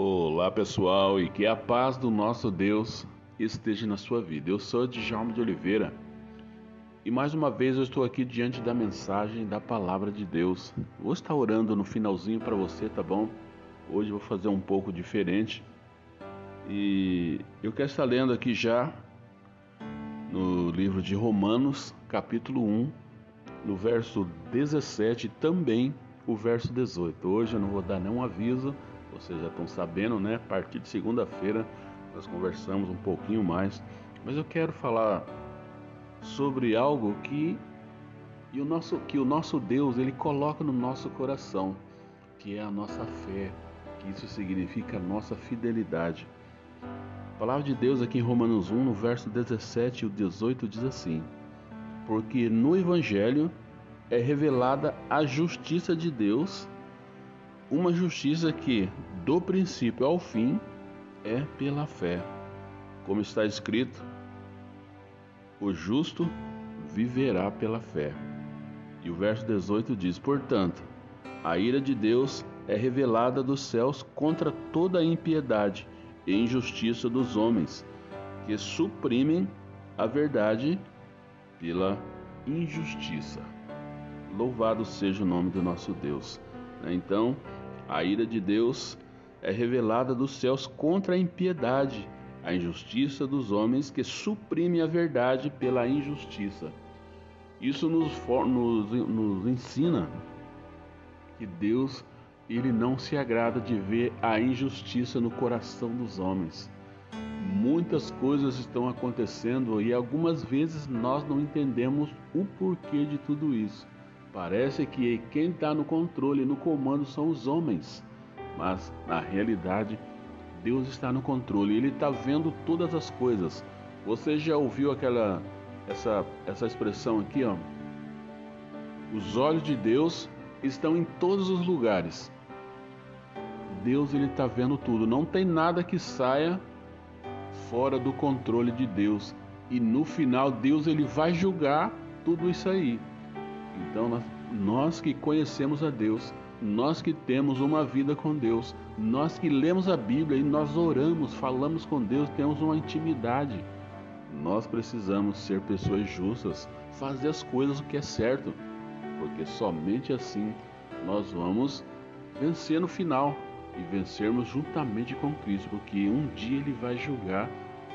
Olá pessoal e que a paz do nosso Deus esteja na sua vida. Eu sou Djalma de Oliveira e mais uma vez eu estou aqui diante da mensagem da palavra de Deus. Vou estar orando no finalzinho para você, tá bom? Hoje eu vou fazer um pouco diferente e eu quero estar lendo aqui já no livro de Romanos, capítulo 1, no verso 17 também o verso 18. Hoje eu não vou dar nenhum aviso vocês já estão sabendo, né? A partir de segunda-feira nós conversamos um pouquinho mais, mas eu quero falar sobre algo que e o nosso que o nosso Deus ele coloca no nosso coração, que é a nossa fé, que isso significa a nossa fidelidade. A palavra de Deus aqui em Romanos 1, no verso 17 e 18 diz assim: Porque no evangelho é revelada a justiça de Deus uma justiça que, do princípio ao fim, é pela fé. Como está escrito, o justo viverá pela fé. E o verso 18 diz: Portanto, a ira de Deus é revelada dos céus contra toda a impiedade e injustiça dos homens, que suprimem a verdade pela injustiça. Louvado seja o nome do nosso Deus. Então, a ira de Deus é revelada dos céus contra a impiedade, a injustiça dos homens que suprimem a verdade pela injustiça. Isso nos, nos, nos ensina que Deus ele não se agrada de ver a injustiça no coração dos homens. Muitas coisas estão acontecendo e algumas vezes nós não entendemos o porquê de tudo isso. Parece que quem está no controle, no comando, são os homens, mas na realidade Deus está no controle. Ele está vendo todas as coisas. Você já ouviu aquela essa essa expressão aqui, ó? Os olhos de Deus estão em todos os lugares. Deus ele está vendo tudo. Não tem nada que saia fora do controle de Deus. E no final Deus ele vai julgar tudo isso aí. Então, nós que conhecemos a Deus, nós que temos uma vida com Deus, nós que lemos a Bíblia e nós oramos, falamos com Deus, temos uma intimidade. Nós precisamos ser pessoas justas, fazer as coisas o que é certo, porque somente assim nós vamos vencer no final e vencermos juntamente com Cristo, porque um dia Ele vai julgar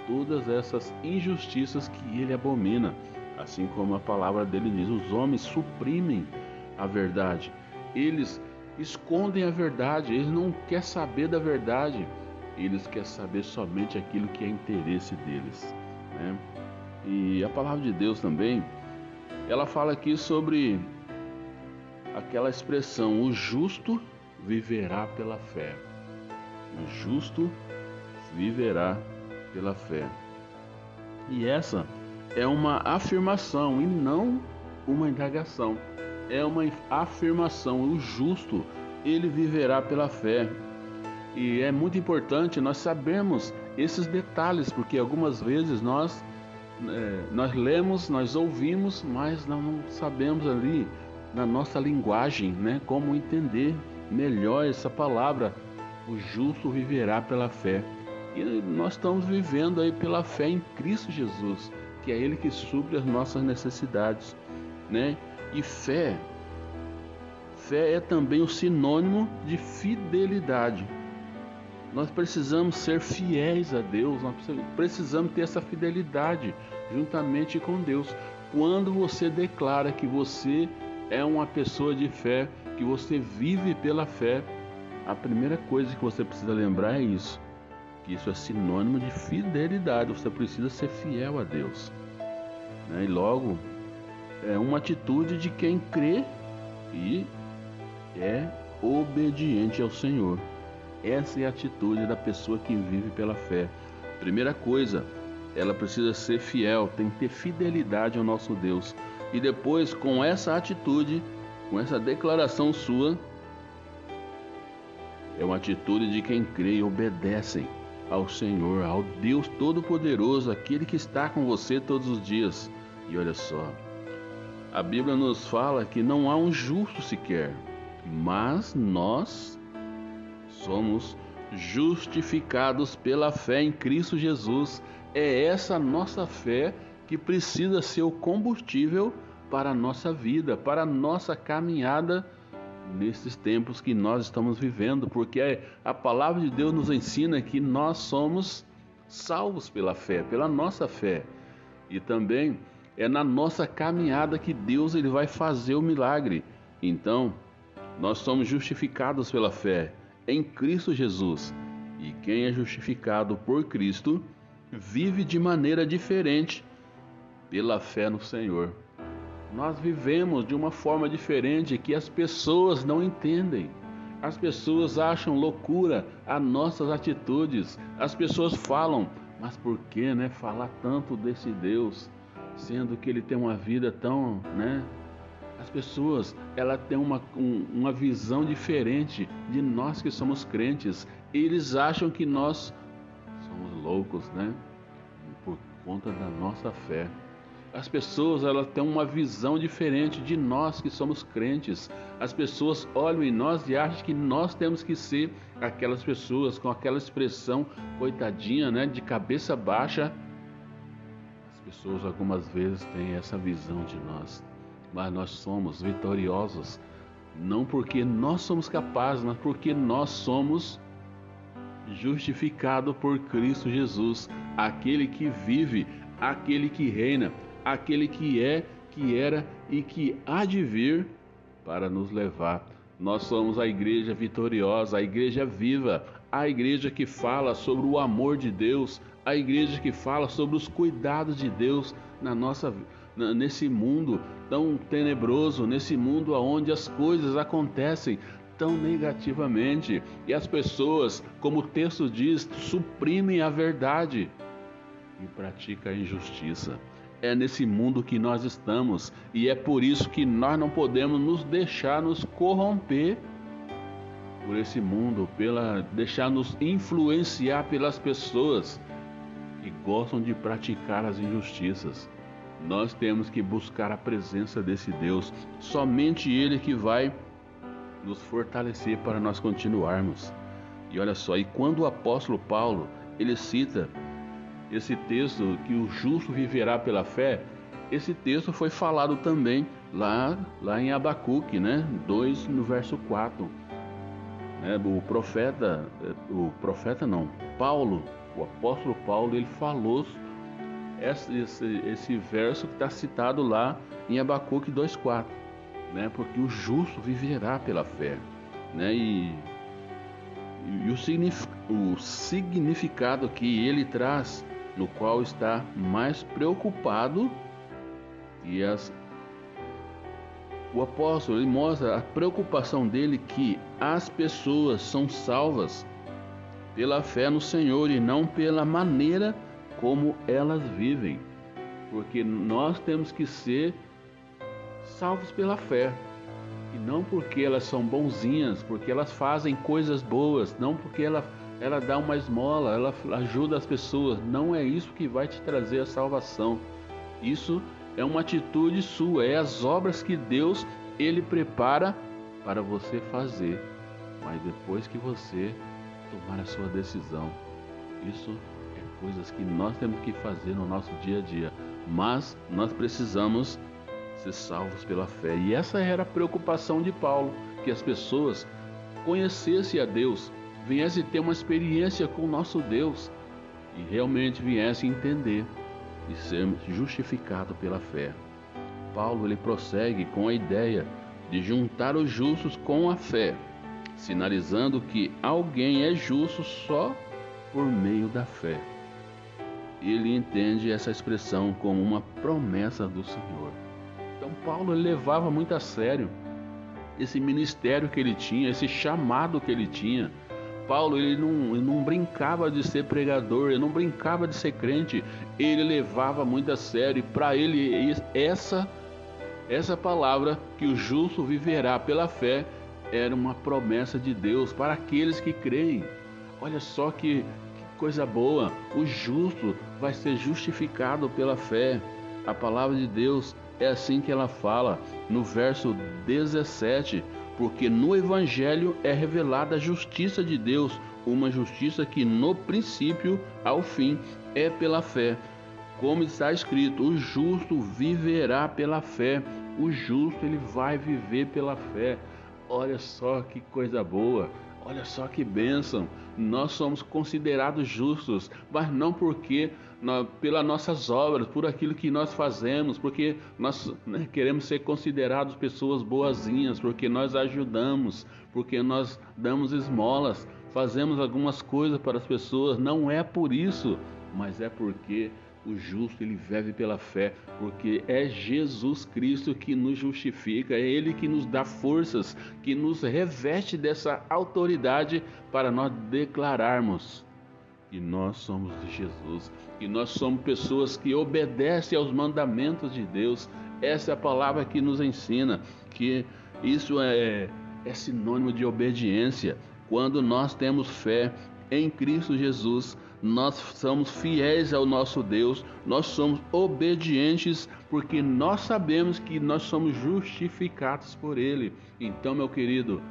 todas essas injustiças que Ele abomina. Assim como a palavra dele diz, os homens suprimem a verdade. Eles escondem a verdade, eles não querem saber da verdade, eles querem saber somente aquilo que é interesse deles. Né? E a palavra de Deus também, ela fala aqui sobre aquela expressão: o justo viverá pela fé. O justo viverá pela fé. E essa é uma afirmação e não uma indagação. É uma afirmação. O justo, ele viverá pela fé. E é muito importante nós sabermos esses detalhes, porque algumas vezes nós é, nós lemos, nós ouvimos, mas não sabemos ali na nossa linguagem, né, como entender melhor essa palavra. O justo viverá pela fé. E nós estamos vivendo aí pela fé em Cristo Jesus que é Ele que supre as nossas necessidades, né? E fé, fé é também o sinônimo de fidelidade. Nós precisamos ser fiéis a Deus, nós precisamos ter essa fidelidade juntamente com Deus. Quando você declara que você é uma pessoa de fé, que você vive pela fé, a primeira coisa que você precisa lembrar é isso que isso é sinônimo de fidelidade. Você precisa ser fiel a Deus. Né? E logo, é uma atitude de quem crê e é obediente ao Senhor. Essa é a atitude da pessoa que vive pela fé. Primeira coisa, ela precisa ser fiel, tem que ter fidelidade ao nosso Deus. E depois, com essa atitude, com essa declaração sua, é uma atitude de quem crê e obedecem ao Senhor, ao Deus Todo-Poderoso, aquele que está com você todos os dias. E olha só, a Bíblia nos fala que não há um justo sequer, mas nós somos justificados pela fé em Cristo Jesus. É essa nossa fé que precisa ser o combustível para a nossa vida, para a nossa caminhada nesses tempos que nós estamos vivendo, porque a palavra de Deus nos ensina que nós somos salvos pela fé, pela nossa fé. E também é na nossa caminhada que Deus ele vai fazer o milagre. Então, nós somos justificados pela fé em Cristo Jesus. E quem é justificado por Cristo vive de maneira diferente pela fé no Senhor. Nós vivemos de uma forma diferente que as pessoas não entendem. As pessoas acham loucura as nossas atitudes. As pessoas falam, mas por que, né, falar tanto desse Deus, sendo que ele tem uma vida tão, né? As pessoas, ela tem uma, um, uma visão diferente de nós que somos crentes. Eles acham que nós somos loucos, né? Por conta da nossa fé. As pessoas elas têm uma visão diferente de nós que somos crentes. As pessoas olham em nós e acham que nós temos que ser aquelas pessoas com aquela expressão coitadinha, né, de cabeça baixa. As pessoas algumas vezes têm essa visão de nós, mas nós somos vitoriosos não porque nós somos capazes, mas porque nós somos justificados por Cristo Jesus, aquele que vive, aquele que reina aquele que é, que era e que há de vir para nos levar. Nós somos a igreja vitoriosa, a igreja viva, a igreja que fala sobre o amor de Deus, a igreja que fala sobre os cuidados de Deus na nossa nesse mundo tão tenebroso, nesse mundo onde as coisas acontecem tão negativamente e as pessoas, como o texto diz, suprimem a verdade e praticam a injustiça é nesse mundo que nós estamos e é por isso que nós não podemos nos deixar nos corromper por esse mundo, pela deixar nos influenciar pelas pessoas que gostam de praticar as injustiças. Nós temos que buscar a presença desse Deus, somente ele que vai nos fortalecer para nós continuarmos. E olha só, e quando o apóstolo Paulo, ele cita esse texto que o justo viverá pela fé, esse texto foi falado também lá, lá em Abacuque, né? 2 no verso 4. Né? O profeta, o profeta não, Paulo, o apóstolo Paulo, ele falou esse, esse, esse verso que está citado lá em Abacuque 2,4, né? Porque o justo viverá pela fé, né? E, e o, o significado que ele traz no qual está mais preocupado e as o apóstolo ele mostra a preocupação dele que as pessoas são salvas pela fé no Senhor e não pela maneira como elas vivem. Porque nós temos que ser salvos pela fé. E não porque elas são bonzinhas, porque elas fazem coisas boas, não porque elas ela dá uma esmola, ela ajuda as pessoas. Não é isso que vai te trazer a salvação. Isso é uma atitude sua, é as obras que Deus ele prepara para você fazer. Mas depois que você tomar a sua decisão, isso é coisas que nós temos que fazer no nosso dia a dia. Mas nós precisamos ser salvos pela fé. E essa era a preocupação de Paulo, que as pessoas conhecessem a Deus, viesse ter uma experiência com o nosso Deus e realmente viesse entender e ser justificado pela fé. Paulo ele prossegue com a ideia de juntar os justos com a fé, sinalizando que alguém é justo só por meio da fé. Ele entende essa expressão como uma promessa do Senhor. Então Paulo levava muito a sério esse ministério que ele tinha, esse chamado que ele tinha Paulo ele não, ele não brincava de ser pregador, ele não brincava de ser crente, ele levava muito a sério. E para ele essa essa palavra que o justo viverá pela fé era uma promessa de Deus para aqueles que creem. Olha só que, que coisa boa! O justo vai ser justificado pela fé. A palavra de Deus é assim que ela fala no verso 17 porque no Evangelho é revelada a justiça de Deus, uma justiça que no princípio ao fim é pela fé. Como está escrito, o justo viverá pela fé. O justo ele vai viver pela fé. Olha só que coisa boa. Olha só que bênção! Nós somos considerados justos, mas não porque nós, pelas nossas obras, por aquilo que nós fazemos, porque nós né, queremos ser considerados pessoas boazinhas, porque nós ajudamos, porque nós damos esmolas, fazemos algumas coisas para as pessoas. Não é por isso, mas é porque o justo ele vive pela fé, porque é Jesus Cristo que nos justifica, é Ele que nos dá forças, que nos reveste dessa autoridade para nós declararmos que nós somos de Jesus, que nós somos pessoas que obedecem aos mandamentos de Deus. Essa é a palavra que nos ensina que isso é, é sinônimo de obediência. Quando nós temos fé em Cristo Jesus, nós somos fiéis ao nosso Deus, nós somos obedientes, porque nós sabemos que nós somos justificados por Ele. Então, meu querido,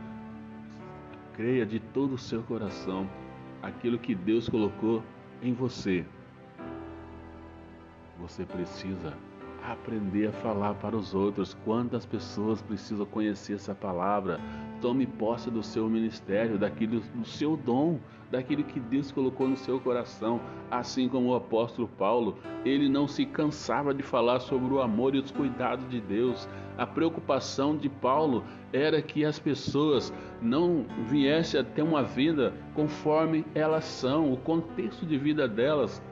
creia de todo o seu coração aquilo que Deus colocou em você. Você precisa aprender a falar para os outros. Quantas pessoas precisam conhecer essa palavra? Tome posse do seu ministério, daquilo, do seu dom, daquilo que Deus colocou no seu coração. Assim como o apóstolo Paulo, ele não se cansava de falar sobre o amor e os cuidados de Deus. A preocupação de Paulo era que as pessoas não viessem a ter uma vida conforme elas são, o contexto de vida delas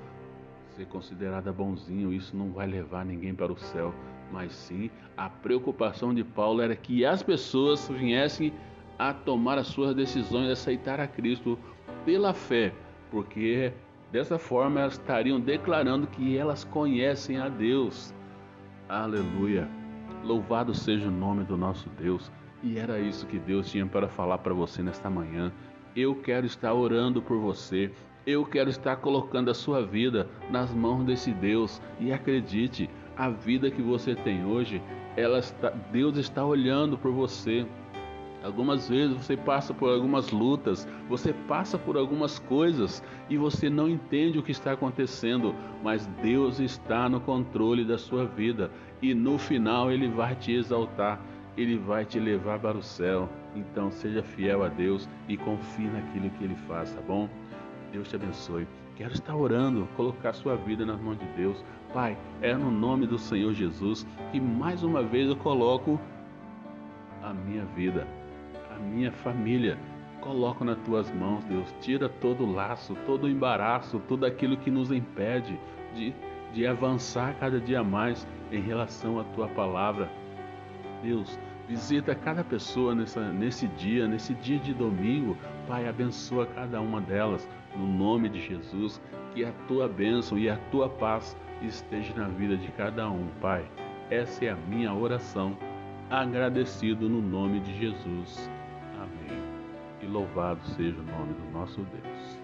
ser considerada bonzinho, isso não vai levar ninguém para o céu. Mas sim, a preocupação de Paulo era que as pessoas viessem a tomar as suas decisões e aceitar a Cristo pela fé, porque dessa forma elas estariam declarando que elas conhecem a Deus. Aleluia! Louvado seja o nome do nosso Deus. E era isso que Deus tinha para falar para você nesta manhã. Eu quero estar orando por você. Eu quero estar colocando a sua vida nas mãos desse Deus e acredite, a vida que você tem hoje, está, Deus está olhando por você. Algumas vezes você passa por algumas lutas, você passa por algumas coisas e você não entende o que está acontecendo, mas Deus está no controle da sua vida e no final ele vai te exaltar, ele vai te levar para o céu. Então seja fiel a Deus e confie naquilo que ele faz, tá bom? Deus te abençoe. Quero estar orando, colocar sua vida nas mãos de Deus. Pai, é no nome do Senhor Jesus que mais uma vez eu coloco a minha vida, a minha família. Coloco nas tuas mãos, Deus. Tira todo o laço, todo o embaraço, tudo aquilo que nos impede de, de avançar cada dia mais em relação à tua palavra. Deus, Visita cada pessoa nessa, nesse dia, nesse dia de domingo. Pai, abençoa cada uma delas. No nome de Jesus, que a tua bênção e a tua paz esteja na vida de cada um, Pai. Essa é a minha oração. Agradecido no nome de Jesus. Amém. E louvado seja o nome do nosso Deus.